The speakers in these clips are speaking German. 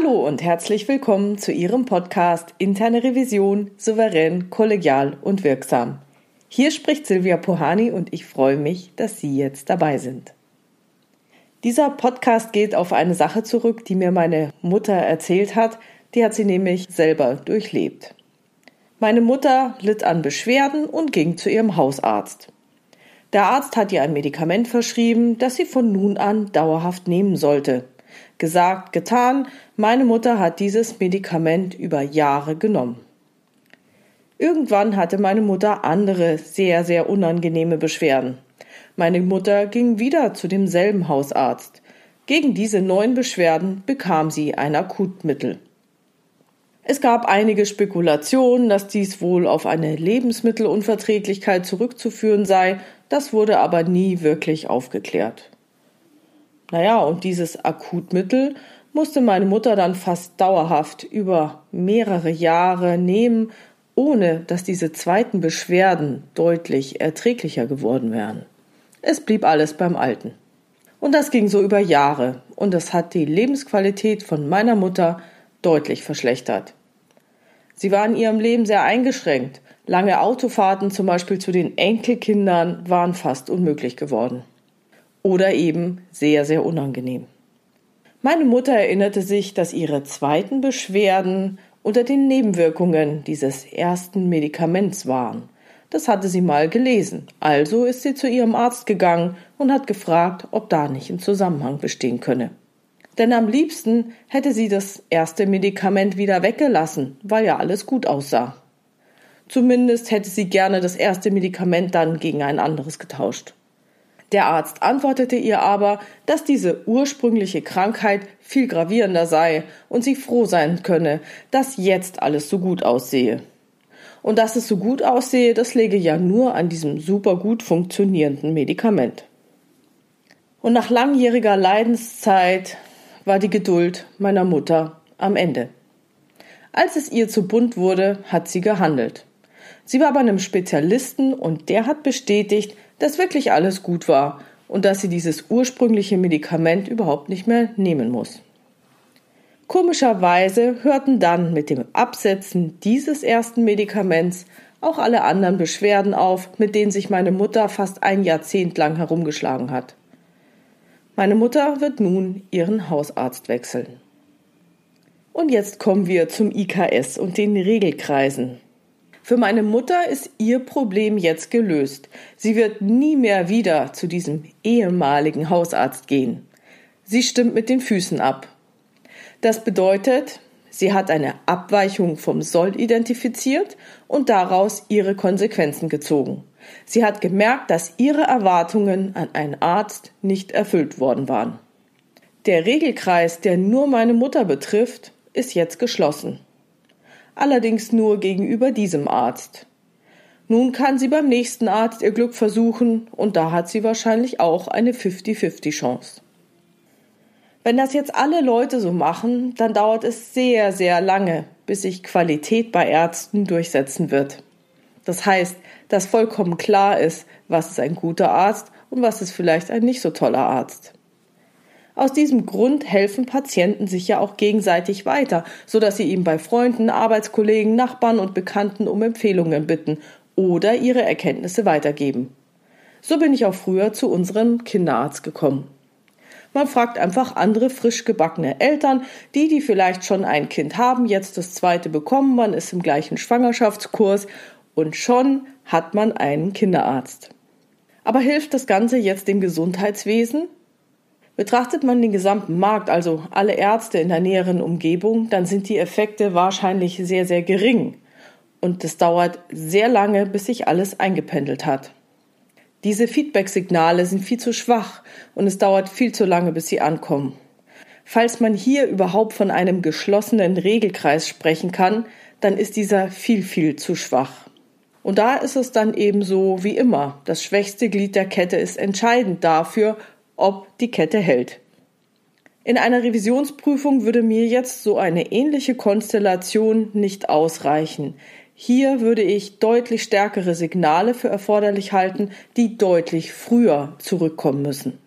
Hallo und herzlich willkommen zu Ihrem Podcast Interne Revision souverän, kollegial und wirksam. Hier spricht Silvia Pohani und ich freue mich, dass Sie jetzt dabei sind. Dieser Podcast geht auf eine Sache zurück, die mir meine Mutter erzählt hat, die hat sie nämlich selber durchlebt. Meine Mutter litt an Beschwerden und ging zu ihrem Hausarzt. Der Arzt hat ihr ein Medikament verschrieben, das sie von nun an dauerhaft nehmen sollte. Gesagt, getan, meine Mutter hat dieses Medikament über Jahre genommen. Irgendwann hatte meine Mutter andere, sehr, sehr unangenehme Beschwerden. Meine Mutter ging wieder zu demselben Hausarzt. Gegen diese neuen Beschwerden bekam sie ein Akutmittel. Es gab einige Spekulationen, dass dies wohl auf eine Lebensmittelunverträglichkeit zurückzuführen sei, das wurde aber nie wirklich aufgeklärt. Naja, und dieses Akutmittel musste meine Mutter dann fast dauerhaft über mehrere Jahre nehmen, ohne dass diese zweiten Beschwerden deutlich erträglicher geworden wären. Es blieb alles beim Alten. Und das ging so über Jahre, und es hat die Lebensqualität von meiner Mutter deutlich verschlechtert. Sie war in ihrem Leben sehr eingeschränkt. Lange Autofahrten zum Beispiel zu den Enkelkindern waren fast unmöglich geworden oder eben sehr, sehr unangenehm. Meine Mutter erinnerte sich, dass ihre zweiten Beschwerden unter den Nebenwirkungen dieses ersten Medikaments waren. Das hatte sie mal gelesen. Also ist sie zu ihrem Arzt gegangen und hat gefragt, ob da nicht ein Zusammenhang bestehen könne. Denn am liebsten hätte sie das erste Medikament wieder weggelassen, weil ja alles gut aussah. Zumindest hätte sie gerne das erste Medikament dann gegen ein anderes getauscht. Der Arzt antwortete ihr aber, dass diese ursprüngliche Krankheit viel gravierender sei und sie froh sein könne, dass jetzt alles so gut aussehe. Und dass es so gut aussehe, das läge ja nur an diesem super gut funktionierenden Medikament. Und nach langjähriger Leidenszeit war die Geduld meiner Mutter am Ende. Als es ihr zu bunt wurde, hat sie gehandelt. Sie war bei einem Spezialisten und der hat bestätigt, dass wirklich alles gut war und dass sie dieses ursprüngliche Medikament überhaupt nicht mehr nehmen muss. Komischerweise hörten dann mit dem Absetzen dieses ersten Medikaments auch alle anderen Beschwerden auf, mit denen sich meine Mutter fast ein Jahrzehnt lang herumgeschlagen hat. Meine Mutter wird nun ihren Hausarzt wechseln. Und jetzt kommen wir zum IKS und den Regelkreisen. Für meine Mutter ist ihr Problem jetzt gelöst. Sie wird nie mehr wieder zu diesem ehemaligen Hausarzt gehen. Sie stimmt mit den Füßen ab. Das bedeutet, sie hat eine Abweichung vom Soll identifiziert und daraus ihre Konsequenzen gezogen. Sie hat gemerkt, dass ihre Erwartungen an einen Arzt nicht erfüllt worden waren. Der Regelkreis, der nur meine Mutter betrifft, ist jetzt geschlossen allerdings nur gegenüber diesem Arzt. Nun kann sie beim nächsten Arzt ihr Glück versuchen, und da hat sie wahrscheinlich auch eine 50-50 Chance. Wenn das jetzt alle Leute so machen, dann dauert es sehr, sehr lange, bis sich Qualität bei Ärzten durchsetzen wird. Das heißt, dass vollkommen klar ist, was ist ein guter Arzt und was ist vielleicht ein nicht so toller Arzt. Aus diesem Grund helfen Patienten sich ja auch gegenseitig weiter, so dass sie ihm bei Freunden, Arbeitskollegen, Nachbarn und Bekannten um Empfehlungen bitten oder ihre Erkenntnisse weitergeben. So bin ich auch früher zu unserem Kinderarzt gekommen. Man fragt einfach andere frisch gebackene Eltern, die, die vielleicht schon ein Kind haben, jetzt das zweite bekommen, man ist im gleichen Schwangerschaftskurs und schon hat man einen Kinderarzt. Aber hilft das Ganze jetzt dem Gesundheitswesen? Betrachtet man den gesamten Markt, also alle Ärzte in der näheren Umgebung, dann sind die Effekte wahrscheinlich sehr, sehr gering. Und es dauert sehr lange, bis sich alles eingependelt hat. Diese Feedback-Signale sind viel zu schwach und es dauert viel zu lange, bis sie ankommen. Falls man hier überhaupt von einem geschlossenen Regelkreis sprechen kann, dann ist dieser viel, viel zu schwach. Und da ist es dann eben so wie immer. Das schwächste Glied der Kette ist entscheidend dafür, ob die Kette hält. In einer Revisionsprüfung würde mir jetzt so eine ähnliche Konstellation nicht ausreichen. Hier würde ich deutlich stärkere Signale für erforderlich halten, die deutlich früher zurückkommen müssen.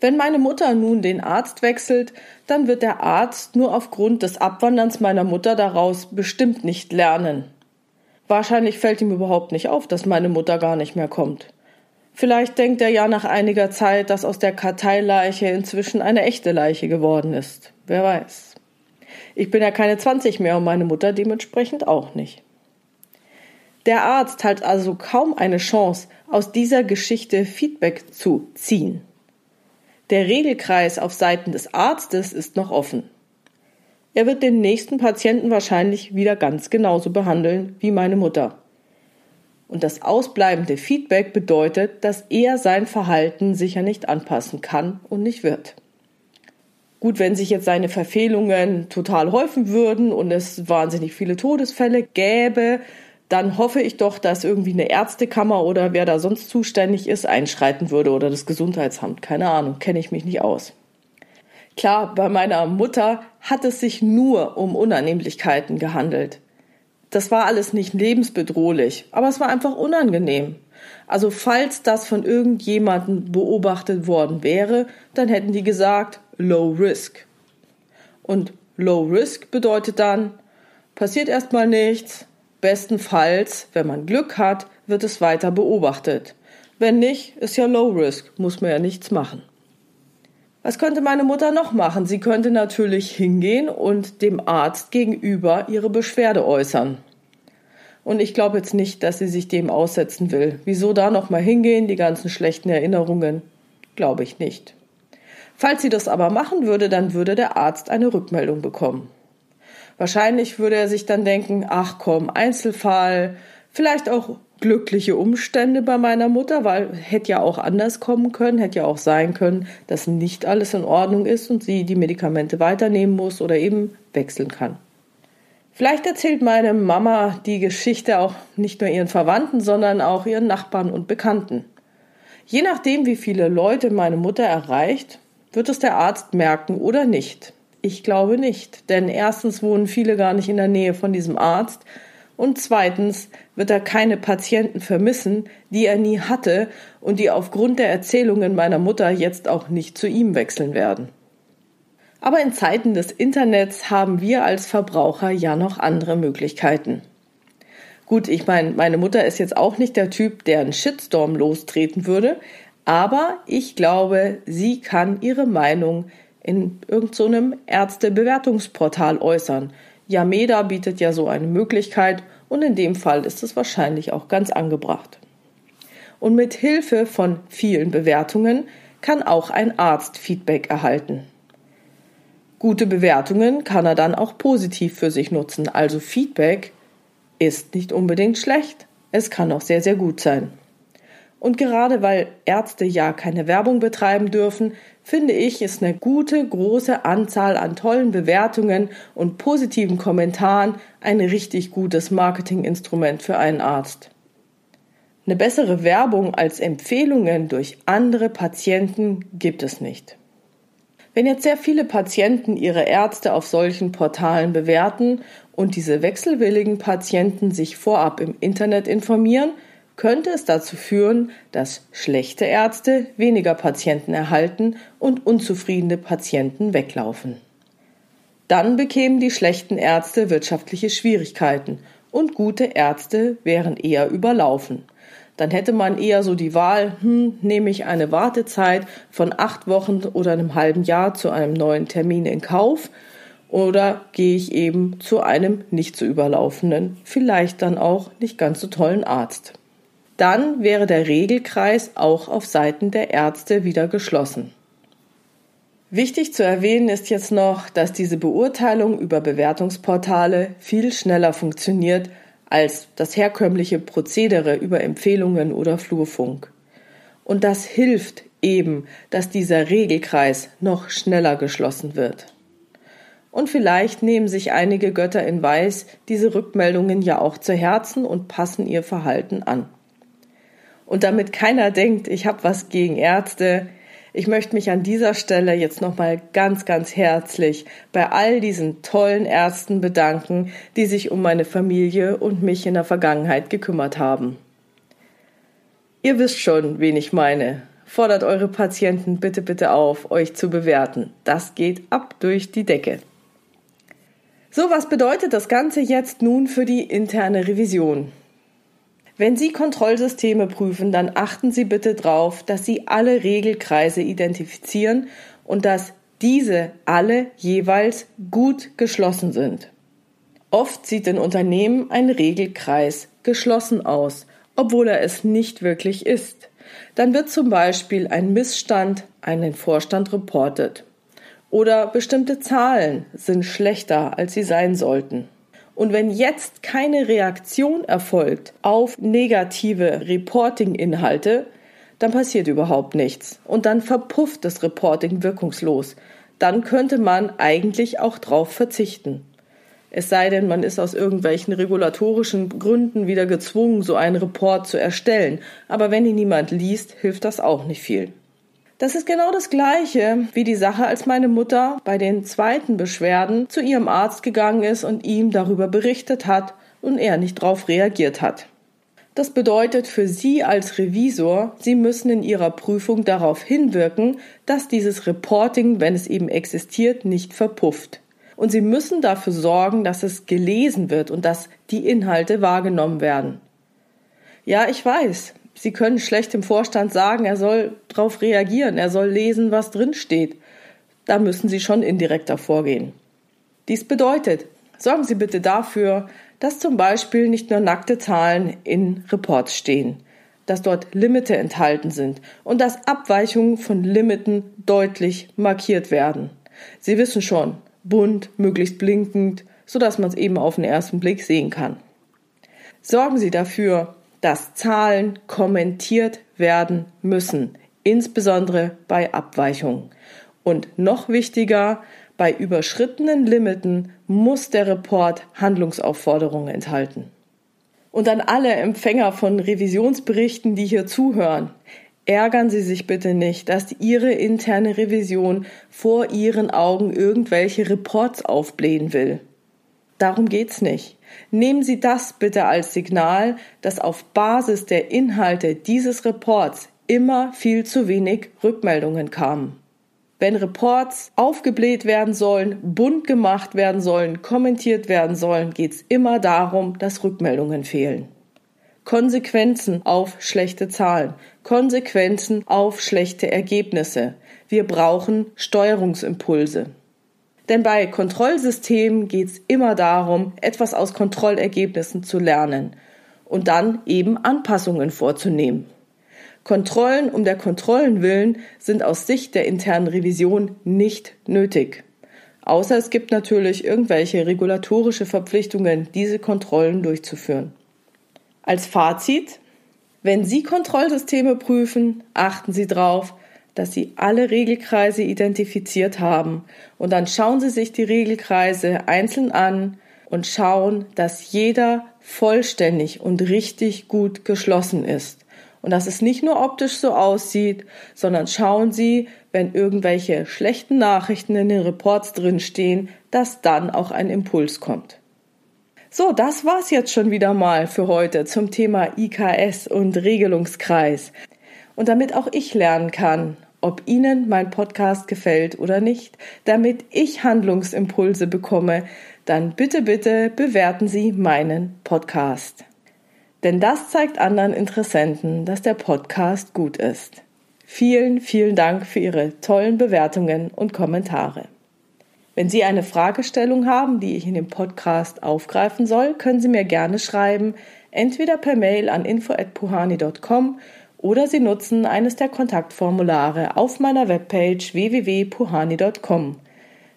Wenn meine Mutter nun den Arzt wechselt, dann wird der Arzt nur aufgrund des Abwanderns meiner Mutter daraus bestimmt nicht lernen. Wahrscheinlich fällt ihm überhaupt nicht auf, dass meine Mutter gar nicht mehr kommt. Vielleicht denkt er ja nach einiger Zeit, dass aus der Karteileiche inzwischen eine echte Leiche geworden ist. Wer weiß. Ich bin ja keine 20 mehr und meine Mutter dementsprechend auch nicht. Der Arzt hat also kaum eine Chance, aus dieser Geschichte Feedback zu ziehen. Der Regelkreis auf Seiten des Arztes ist noch offen. Er wird den nächsten Patienten wahrscheinlich wieder ganz genauso behandeln wie meine Mutter. Und das ausbleibende Feedback bedeutet, dass er sein Verhalten sicher nicht anpassen kann und nicht wird. Gut, wenn sich jetzt seine Verfehlungen total häufen würden und es wahnsinnig viele Todesfälle gäbe, dann hoffe ich doch, dass irgendwie eine Ärztekammer oder wer da sonst zuständig ist, einschreiten würde oder das Gesundheitsamt. Keine Ahnung, kenne ich mich nicht aus. Klar, bei meiner Mutter hat es sich nur um Unannehmlichkeiten gehandelt. Das war alles nicht lebensbedrohlich, aber es war einfach unangenehm. Also falls das von irgendjemandem beobachtet worden wäre, dann hätten die gesagt Low Risk. Und Low Risk bedeutet dann, passiert erstmal nichts, Bestenfalls, wenn man Glück hat, wird es weiter beobachtet. Wenn nicht, ist ja Low Risk, muss man ja nichts machen. Was könnte meine Mutter noch machen? Sie könnte natürlich hingehen und dem Arzt gegenüber ihre Beschwerde äußern. Und ich glaube jetzt nicht, dass sie sich dem aussetzen will. Wieso da noch mal hingehen, die ganzen schlechten Erinnerungen? Glaube ich nicht. Falls sie das aber machen würde, dann würde der Arzt eine Rückmeldung bekommen. Wahrscheinlich würde er sich dann denken, ach komm, Einzelfall, vielleicht auch glückliche Umstände bei meiner Mutter, weil hätte ja auch anders kommen können, hätte ja auch sein können, dass nicht alles in Ordnung ist und sie die Medikamente weiternehmen muss oder eben wechseln kann. Vielleicht erzählt meine Mama die Geschichte auch nicht nur ihren Verwandten, sondern auch ihren Nachbarn und Bekannten. Je nachdem, wie viele Leute meine Mutter erreicht, wird es der Arzt merken oder nicht. Ich glaube nicht, denn erstens wohnen viele gar nicht in der Nähe von diesem Arzt und zweitens wird er keine Patienten vermissen, die er nie hatte und die aufgrund der Erzählungen meiner Mutter jetzt auch nicht zu ihm wechseln werden. Aber in Zeiten des Internets haben wir als Verbraucher ja noch andere Möglichkeiten. Gut, ich meine, meine Mutter ist jetzt auch nicht der Typ, der einen Shitstorm lostreten würde, aber ich glaube, sie kann ihre Meinung in irgendeinem so Ärztebewertungsportal äußern. Yameda bietet ja so eine Möglichkeit und in dem Fall ist es wahrscheinlich auch ganz angebracht. Und mit Hilfe von vielen Bewertungen kann auch ein Arzt Feedback erhalten. Gute Bewertungen kann er dann auch positiv für sich nutzen. Also Feedback ist nicht unbedingt schlecht. Es kann auch sehr, sehr gut sein. Und gerade weil Ärzte ja keine Werbung betreiben dürfen, finde ich, ist eine gute, große Anzahl an tollen Bewertungen und positiven Kommentaren ein richtig gutes Marketinginstrument für einen Arzt. Eine bessere Werbung als Empfehlungen durch andere Patienten gibt es nicht. Wenn jetzt sehr viele Patienten ihre Ärzte auf solchen Portalen bewerten und diese wechselwilligen Patienten sich vorab im Internet informieren, könnte es dazu führen, dass schlechte Ärzte weniger Patienten erhalten und unzufriedene Patienten weglaufen. Dann bekämen die schlechten Ärzte wirtschaftliche Schwierigkeiten und gute Ärzte wären eher überlaufen. Dann hätte man eher so die Wahl, hm, nehme ich eine Wartezeit von acht Wochen oder einem halben Jahr zu einem neuen Termin in Kauf oder gehe ich eben zu einem nicht so überlaufenden, vielleicht dann auch nicht ganz so tollen Arzt dann wäre der Regelkreis auch auf Seiten der Ärzte wieder geschlossen. Wichtig zu erwähnen ist jetzt noch, dass diese Beurteilung über Bewertungsportale viel schneller funktioniert als das herkömmliche Prozedere über Empfehlungen oder Flurfunk. Und das hilft eben, dass dieser Regelkreis noch schneller geschlossen wird. Und vielleicht nehmen sich einige Götter in Weiß diese Rückmeldungen ja auch zu Herzen und passen ihr Verhalten an. Und damit keiner denkt, ich habe was gegen Ärzte, ich möchte mich an dieser Stelle jetzt nochmal ganz, ganz herzlich bei all diesen tollen Ärzten bedanken, die sich um meine Familie und mich in der Vergangenheit gekümmert haben. Ihr wisst schon, wen ich meine. fordert eure Patienten bitte, bitte auf, euch zu bewerten. Das geht ab durch die Decke. So, was bedeutet das Ganze jetzt nun für die interne Revision? Wenn Sie Kontrollsysteme prüfen, dann achten Sie bitte darauf, dass Sie alle Regelkreise identifizieren und dass diese alle jeweils gut geschlossen sind. Oft sieht in Unternehmen ein Regelkreis geschlossen aus, obwohl er es nicht wirklich ist. Dann wird zum Beispiel ein Missstand an den Vorstand reportet. Oder bestimmte Zahlen sind schlechter, als sie sein sollten. Und wenn jetzt keine Reaktion erfolgt auf negative Reporting-Inhalte, dann passiert überhaupt nichts. Und dann verpufft das Reporting wirkungslos. Dann könnte man eigentlich auch drauf verzichten. Es sei denn, man ist aus irgendwelchen regulatorischen Gründen wieder gezwungen, so einen Report zu erstellen. Aber wenn ihn niemand liest, hilft das auch nicht viel. Das ist genau das Gleiche wie die Sache, als meine Mutter bei den zweiten Beschwerden zu ihrem Arzt gegangen ist und ihm darüber berichtet hat und er nicht darauf reagiert hat. Das bedeutet für Sie als Revisor, Sie müssen in Ihrer Prüfung darauf hinwirken, dass dieses Reporting, wenn es eben existiert, nicht verpufft. Und Sie müssen dafür sorgen, dass es gelesen wird und dass die Inhalte wahrgenommen werden. Ja, ich weiß, Sie können schlecht dem Vorstand sagen, er soll darauf reagieren, er soll lesen, was drin steht. Da müssen Sie schon indirekter vorgehen. Dies bedeutet, sorgen Sie bitte dafür, dass zum Beispiel nicht nur nackte Zahlen in Reports stehen, dass dort Limite enthalten sind und dass Abweichungen von Limiten deutlich markiert werden. Sie wissen schon, bunt, möglichst blinkend, so dass man es eben auf den ersten Blick sehen kann. Sorgen Sie dafür, dass Zahlen kommentiert werden müssen, insbesondere bei Abweichungen. Und noch wichtiger, bei überschrittenen Limiten muss der Report Handlungsaufforderungen enthalten. Und an alle Empfänger von Revisionsberichten, die hier zuhören, ärgern Sie sich bitte nicht, dass Ihre interne Revision vor Ihren Augen irgendwelche Reports aufblähen will. Darum geht's nicht. Nehmen Sie das bitte als Signal, dass auf Basis der Inhalte dieses Reports immer viel zu wenig Rückmeldungen kamen. Wenn Reports aufgebläht werden sollen, bunt gemacht werden sollen, kommentiert werden sollen, geht's immer darum, dass Rückmeldungen fehlen. Konsequenzen auf schlechte Zahlen, Konsequenzen auf schlechte Ergebnisse. Wir brauchen Steuerungsimpulse. Denn bei Kontrollsystemen geht es immer darum, etwas aus Kontrollergebnissen zu lernen und dann eben Anpassungen vorzunehmen. Kontrollen um der Kontrollen willen sind aus Sicht der internen Revision nicht nötig. Außer es gibt natürlich irgendwelche regulatorische Verpflichtungen, diese Kontrollen durchzuführen. Als Fazit, wenn Sie Kontrollsysteme prüfen, achten Sie darauf, dass Sie alle Regelkreise identifiziert haben und dann schauen Sie sich die Regelkreise einzeln an und schauen, dass jeder vollständig und richtig gut geschlossen ist. Und dass es nicht nur optisch so aussieht, sondern schauen Sie, wenn irgendwelche schlechten Nachrichten in den Reports drinstehen, dass dann auch ein Impuls kommt. So, das war's jetzt schon wieder mal für heute zum Thema IKS und Regelungskreis. Und damit auch ich lernen kann, ob Ihnen mein Podcast gefällt oder nicht, damit ich Handlungsimpulse bekomme, dann bitte, bitte bewerten Sie meinen Podcast. Denn das zeigt anderen Interessenten, dass der Podcast gut ist. Vielen, vielen Dank für Ihre tollen Bewertungen und Kommentare. Wenn Sie eine Fragestellung haben, die ich in dem Podcast aufgreifen soll, können Sie mir gerne schreiben, entweder per Mail an info@puhani.com oder Sie nutzen eines der Kontaktformulare auf meiner Webpage www.puhani.com.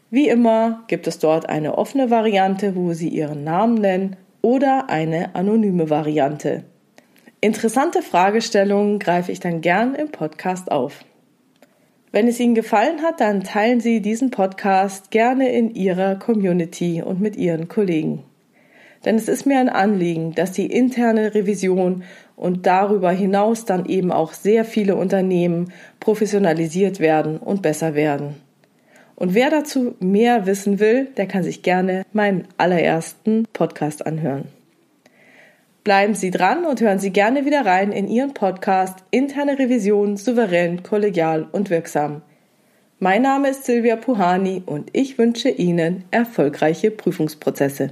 Wie immer gibt es dort eine offene Variante, wo Sie Ihren Namen nennen oder eine anonyme Variante. Interessante Fragestellungen greife ich dann gern im Podcast auf. Wenn es Ihnen gefallen hat, dann teilen Sie diesen Podcast gerne in Ihrer Community und mit Ihren Kollegen. Denn es ist mir ein Anliegen, dass die interne Revision und darüber hinaus dann eben auch sehr viele Unternehmen professionalisiert werden und besser werden. Und wer dazu mehr wissen will, der kann sich gerne meinen allerersten Podcast anhören. Bleiben Sie dran und hören Sie gerne wieder rein in Ihren Podcast Interne Revision souverän, kollegial und wirksam. Mein Name ist Silvia Puhani und ich wünsche Ihnen erfolgreiche Prüfungsprozesse.